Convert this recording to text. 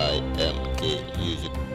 I am a.